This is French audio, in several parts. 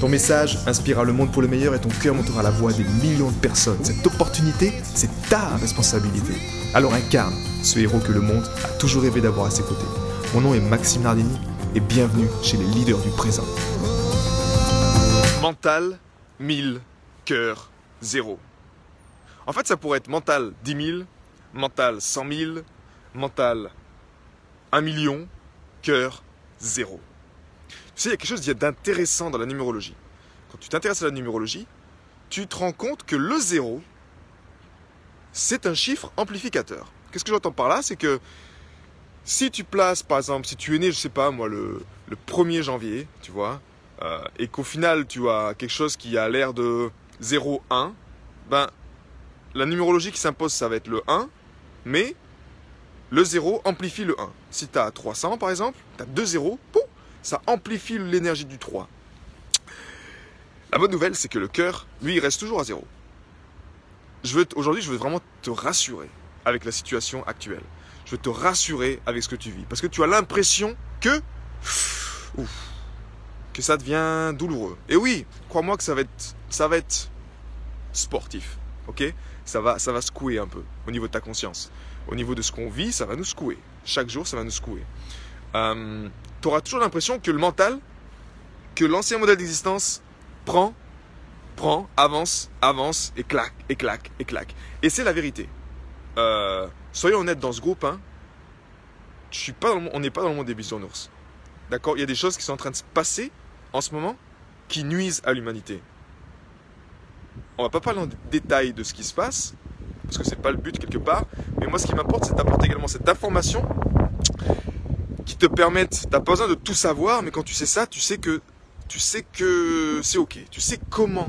Ton message inspirera le monde pour le meilleur et ton cœur montera la voix des millions de personnes. Cette opportunité, c'est ta responsabilité. Alors incarne ce héros que le monde a toujours rêvé d'avoir à ses côtés. Mon nom est Maxime Nardini et bienvenue chez les leaders du présent. Mental, 1000, cœur, 0. En fait, ça pourrait être mental 10 000, mental 100 000, mental 1 million, cœur, 0. Tu sais, il y a quelque chose d'intéressant dans la numérologie. Quand tu t'intéresses à la numérologie, tu te rends compte que le 0, c'est un chiffre amplificateur. Qu'est-ce que j'entends par là? C'est que si tu places, par exemple, si tu es né, je sais pas moi, le, 1er janvier, tu vois, euh, et qu'au final tu as quelque chose qui a l'air de 0, 1, ben, la numérologie qui s'impose, ça va être le 1, mais le 0 amplifie le 1. Si tu as 300 par exemple, tu as 2 zéros, pouf, ça amplifie l'énergie du 3. La bonne nouvelle, c'est que le cœur, lui, il reste toujours à zéro. Aujourd'hui, je veux vraiment te rassurer avec la situation actuelle. Je veux te rassurer avec ce que tu vis. Parce que tu as l'impression que. que ça devient douloureux. Et oui, crois-moi que ça va être, ça va être sportif. Ok? Ça va, ça va secouer un peu au niveau de ta conscience. Au niveau de ce qu'on vit, ça va nous secouer. Chaque jour, ça va nous secouer. Euh, tu auras toujours l'impression que le mental, que l'ancien modèle d'existence prend, prend, avance, avance, et claque, et claque, et claque. Et c'est la vérité. Euh, soyons honnêtes dans ce groupe, hein, je suis pas on n'est pas dans le monde des bisounours. D'accord? Il y a des choses qui sont en train de se passer en ce moment qui nuisent à l'humanité. On va pas parler en détail de ce qui se passe, parce que c'est pas le but quelque part, mais moi ce qui m'importe, c'est d'apporter également cette information qui te permettent, t'as pas besoin de tout savoir, mais quand tu sais ça, tu sais que tu sais que c'est ok. Tu sais comment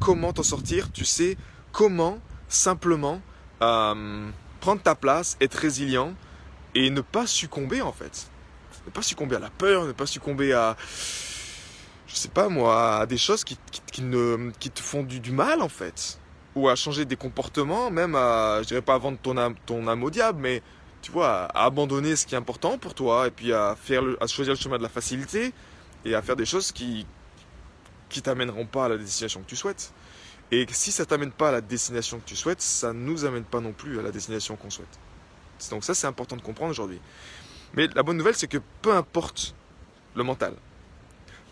comment t'en sortir. Tu sais comment simplement euh, prendre ta place, être résilient et ne pas succomber en fait. Ne pas succomber à la peur, ne pas succomber à je sais pas moi, à des choses qui, ne, qui te font du, mal en fait. Ou à changer des comportements, même à, je dirais pas à vendre ton ton âme au diable, mais tu vois, à abandonner ce qui est important pour toi et puis à, faire à choisir le chemin de la facilité et à faire des choses qui qui t'amèneront pas à la destination que tu souhaites. Et si ça t'amène pas à la destination que tu souhaites, ça nous amène pas non plus à la destination qu'on souhaite. Donc ça, c'est important de comprendre aujourd'hui. Mais la bonne nouvelle, c'est que peu importe le mental,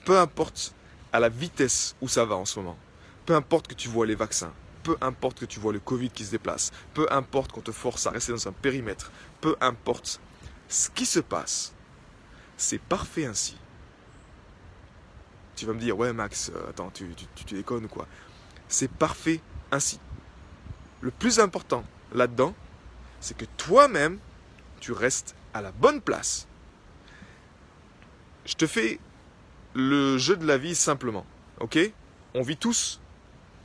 peu importe à la vitesse où ça va en ce moment, peu importe que tu vois les vaccins, peu importe que tu vois le Covid qui se déplace, peu importe qu'on te force à rester dans un périmètre, peu importe ce qui se passe, c'est parfait ainsi. Tu vas me dire, ouais Max, euh, attends, tu, tu déconnes ou quoi C'est parfait ainsi. Le plus important là-dedans, c'est que toi-même, tu restes à la bonne place. Je te fais le jeu de la vie simplement. Ok? On vit tous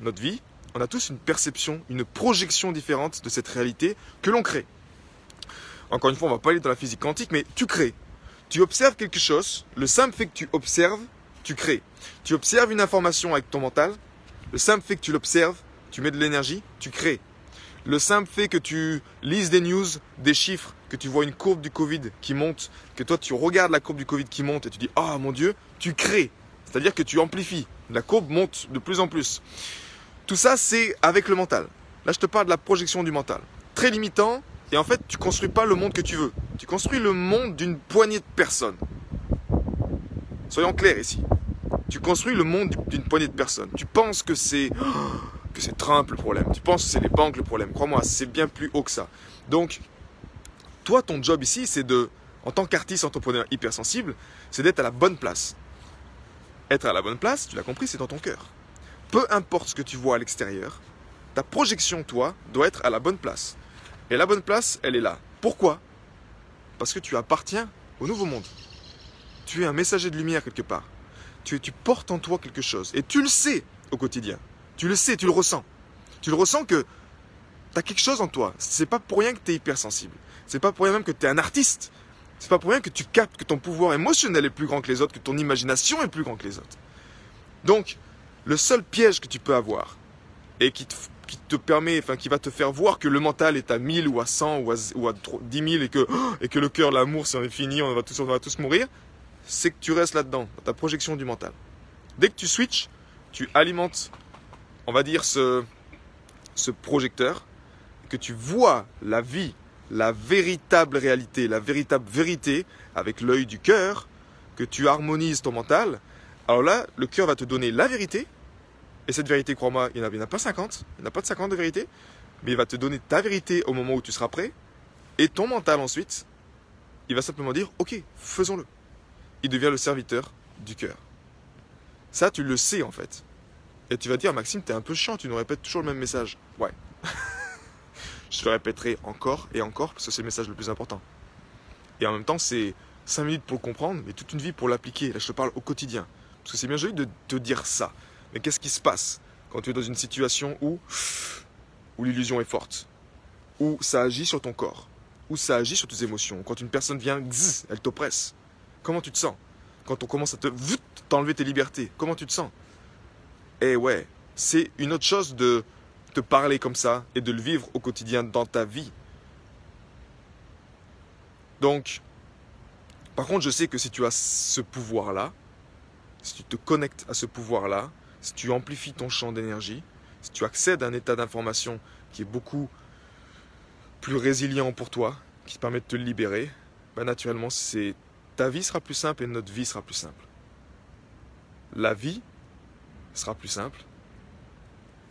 notre vie, on a tous une perception, une projection différente de cette réalité que l'on crée. Encore une fois, on va pas aller dans la physique quantique, mais tu crées. Tu observes quelque chose, le simple fait que tu observes, tu crées. Tu observes une information avec ton mental, le simple fait que tu l'observes, tu mets de l'énergie, tu crées. Le simple fait que tu lises des news, des chiffres, que tu vois une courbe du Covid qui monte, que toi tu regardes la courbe du Covid qui monte et tu dis Ah mon Dieu, tu crées. C'est-à-dire que tu amplifies. La courbe monte de plus en plus. Tout ça, c'est avec le mental. Là, je te parle de la projection du mental. Très limitant, et en fait, tu construis pas le monde que tu veux. Tu construis le monde d'une poignée de personnes. Soyons clairs ici. Tu construis le monde d'une poignée de personnes. Tu penses que c'est que c'est Trump le problème. Tu penses que c'est les banques le problème. Crois-moi, c'est bien plus haut que ça. Donc, toi, ton job ici, c'est de, en tant qu'artiste entrepreneur hypersensible, c'est d'être à la bonne place. Être à la bonne place, tu l'as compris, c'est dans ton cœur peu importe ce que tu vois à l'extérieur, ta projection, toi, doit être à la bonne place. Et la bonne place, elle est là. Pourquoi? Parce que tu appartiens au nouveau monde. Tu es un messager de lumière quelque part. Tu, tu portes en toi quelque chose. Et tu le sais au quotidien. Tu le sais, tu le ressens. Tu le ressens que tu as quelque chose en toi. C'est pas pour rien que tu es hypersensible. C'est pas pour rien même que tu es un artiste. C'est pas pour rien que tu captes que ton pouvoir émotionnel est plus grand que les autres, que ton imagination est plus grand que les autres. Donc, le seul piège que tu peux avoir et qui te, qui te permet, enfin, qui va te faire voir que le mental est à 1000 ou à 100 ou à, ou à 10 000 et que, et que le cœur, l'amour, c'est fini, on va tous, on va tous mourir, c'est que tu restes là-dedans, dans ta projection du mental. Dès que tu switches, tu alimentes, on va dire, ce, ce projecteur, que tu vois la vie, la véritable réalité, la véritable vérité avec l'œil du cœur, que tu harmonises ton mental, alors là, le cœur va te donner la vérité, et cette vérité, crois-moi, il n'y en, a pas 50, il n'y en a pas de 50 de vérité, mais il va te donner ta vérité au moment où tu seras prêt, et ton mental ensuite, il va simplement dire, ok, faisons-le. Il devient le serviteur du cœur. Ça, tu le sais en fait. Et tu vas dire, Maxime, t'es un peu chiant, tu nous répètes toujours le même message. Ouais. je le répéterai encore et encore parce que c'est le message le plus important. Et en même temps, c'est 5 minutes pour le comprendre, mais toute une vie pour l'appliquer. Là, je te parle au quotidien. Parce que c'est bien joli de te dire ça. Mais qu'est-ce qui se passe quand tu es dans une situation où, où l'illusion est forte? Où ça agit sur ton corps? Où ça agit sur tes émotions? Quand une personne vient, elle t'oppresse. Comment tu te sens? Quand on commence à te t'enlever tes libertés, comment tu te sens? Eh ouais, c'est une autre chose de te parler comme ça et de le vivre au quotidien dans ta vie. Donc, par contre, je sais que si tu as ce pouvoir-là, si tu te connectes à ce pouvoir-là, si tu amplifies ton champ d'énergie, si tu accèdes à un état d'information qui est beaucoup plus résilient pour toi, qui te permet de te libérer, bah naturellement, c'est ta vie sera plus simple et notre vie sera plus simple. La vie sera plus simple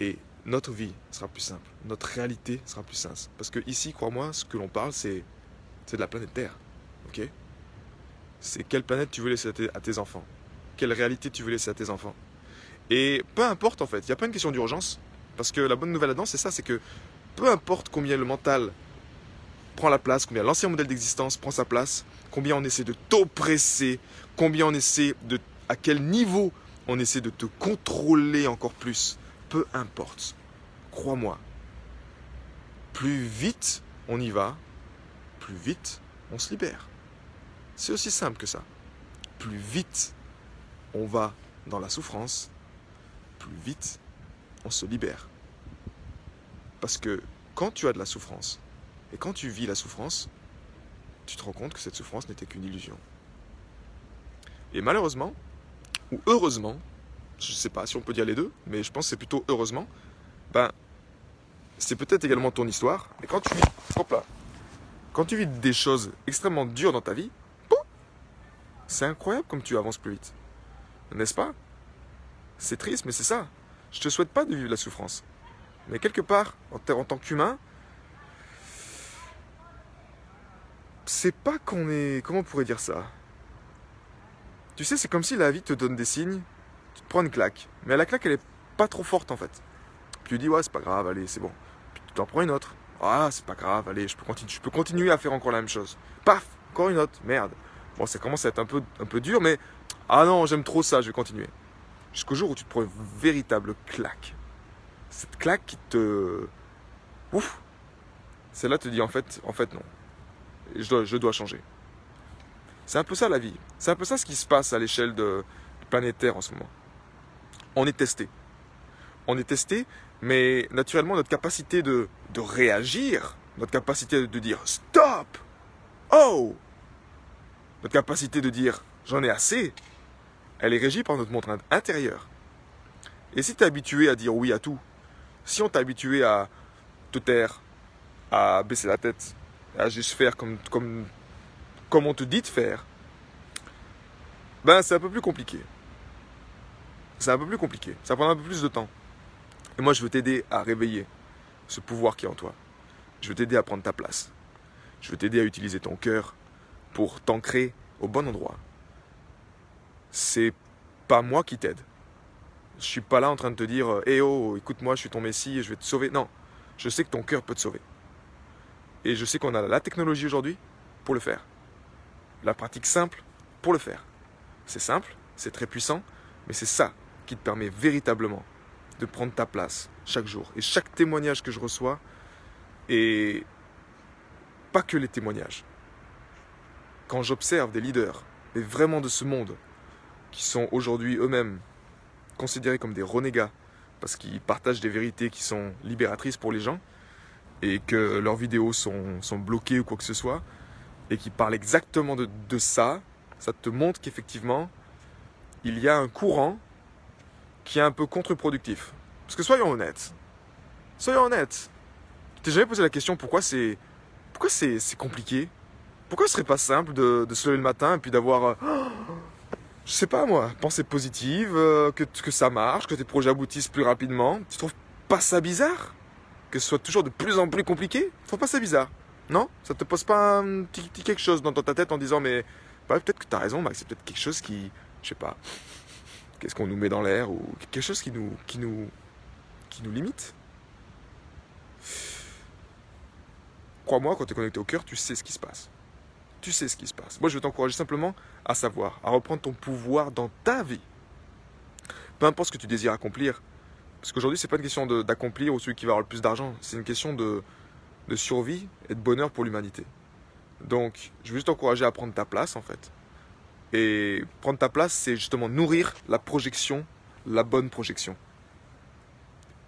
et notre vie sera plus simple. Notre réalité sera plus simple. Parce que ici, crois-moi, ce que l'on parle, c'est, de la planète Terre. Ok? C'est quelle planète tu veux laisser à tes enfants? Quelle réalité tu veux laisser à tes enfants? Et peu importe en fait, il n'y a pas une question d'urgence. Parce que la bonne nouvelle là-dedans, c'est ça, c'est que peu importe combien le mental prend la place, combien l'ancien modèle d'existence prend sa place, combien on essaie de t'oppresser, combien on essaie de, à quel niveau on essaie de te contrôler encore plus, peu importe. Crois-moi. Plus vite on y va, plus vite on se libère. C'est aussi simple que ça. Plus vite on va dans la souffrance, plus vite on se libère. Parce que quand tu as de la souffrance, et quand tu vis la souffrance, tu te rends compte que cette souffrance n'était qu'une illusion. Et malheureusement, ou heureusement, je ne sais pas si on peut dire les deux, mais je pense que c'est plutôt heureusement, ben, c'est peut-être également ton histoire, mais quand tu vis, quand tu vis des choses extrêmement dures dans ta vie, c'est incroyable comme tu avances plus vite. N'est-ce pas? C'est triste, mais c'est ça. Je te souhaite pas de vivre la souffrance. Mais quelque part, en, tant qu'humain, c'est pas qu'on est. Comment on pourrait dire ça? Tu sais, c'est comme si la vie te donne des signes, tu te prends une claque. Mais la claque, elle est pas trop forte en fait. tu dis, ouais, c'est pas grave, allez, c'est bon. Puis tu t'en prends une autre. Ah, c'est pas grave, allez, je peux, continuer, je peux continuer à faire encore la même chose. Paf, encore une autre, merde. Bon, ça commence à être un peu, un peu dur, mais ah non, j'aime trop ça, je vais continuer. Jusqu'au jour où tu te prends une véritable claque. Cette claque qui te. Ouf Celle-là te dit en fait, en fait non je dois, changer. C'est un peu ça la vie. C'est un peu ça ce qui se passe à l'échelle de, planétaire en ce moment. On est testé. On est testé, mais naturellement notre capacité de, de réagir, notre capacité de dire stop, oh, notre capacité de dire j'en ai assez, elle est régie par notre montre intérieure. Et si tu es habitué à dire oui à tout, si on t'a habitué à te taire, à baisser la tête, à juste faire comme, on te dit de faire, ben c'est un peu plus compliqué. C'est un peu plus compliqué. Ça prend un peu plus de temps. Et moi, je veux t'aider à réveiller ce pouvoir qui est en toi. Je veux t'aider à prendre ta place. Je veux t'aider à utiliser ton cœur pour t'ancrer au bon endroit. C'est pas moi qui t'aide. Je suis pas là en train de te dire Eh oh, écoute-moi, je suis ton messie et je vais te sauver. Non, je sais que ton cœur peut te sauver. Et je sais qu'on a la technologie aujourd'hui pour le faire. La pratique simple pour le faire. C'est simple, c'est très puissant, mais c'est ça qui te permet véritablement de prendre ta place chaque jour. Et chaque témoignage que je reçois, et pas que les témoignages. Quand j'observe des leaders, mais vraiment de ce monde, qui sont aujourd'hui eux-mêmes considérés comme des renégats, parce qu'ils partagent des vérités qui sont libératrices pour les gens, et que leurs vidéos sont, bloquées ou quoi que ce soit, et qui parlent exactement de, ça, ça te montre qu'effectivement, il y a un courant qui est un peu contre-productif. Parce que soyons honnêtes, soyons honnêtes, t'es jamais posé la question pourquoi c'est pourquoi c'est, compliqué? Pourquoi ce serait pas simple de, se lever le matin et puis d'avoir, euh, je sais pas moi, pensée positive, euh, que, que ça marche, que tes projets aboutissent plus rapidement. Tu trouves pas ça bizarre? Que ce soit toujours de plus en plus compliqué? Tu trouves pas ça bizarre? Non? Ça te pose pas un petit, quelque chose dans ta tête en disant mais bah, peut-être que tu as raison Max, c'est peut-être quelque chose qui, je sais pas, qu'est-ce qu'on nous met dans l'air ou quelque chose qui nous, qui nous, qui nous limite? Crois-moi, quand tu es connecté au cœur, tu sais ce qui se passe. Tu sais ce qui se passe. Moi, je veux t'encourager simplement à savoir, à reprendre ton pouvoir dans ta vie. Peu importe ce que tu désires accomplir. Parce qu'aujourd'hui, ce n'est pas une question d'accomplir ou celui qui va avoir le plus d'argent. C'est une question de, de survie et de bonheur pour l'humanité. Donc, je veux juste t'encourager à prendre ta place, en fait. Et prendre ta place, c'est justement nourrir la projection, la bonne projection.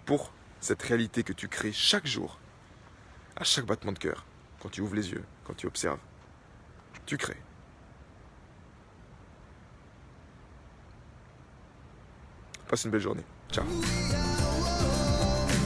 Pour cette réalité que tu crées chaque jour à chaque battement de cœur, quand tu ouvres les yeux, quand tu observes, tu crées. Passe une belle journée. Ciao.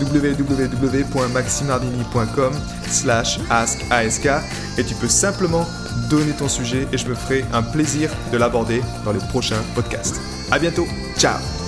www.maximardini.com slash ask et tu peux simplement donner ton sujet et je me ferai un plaisir de l'aborder dans les prochains podcasts. À bientôt, ciao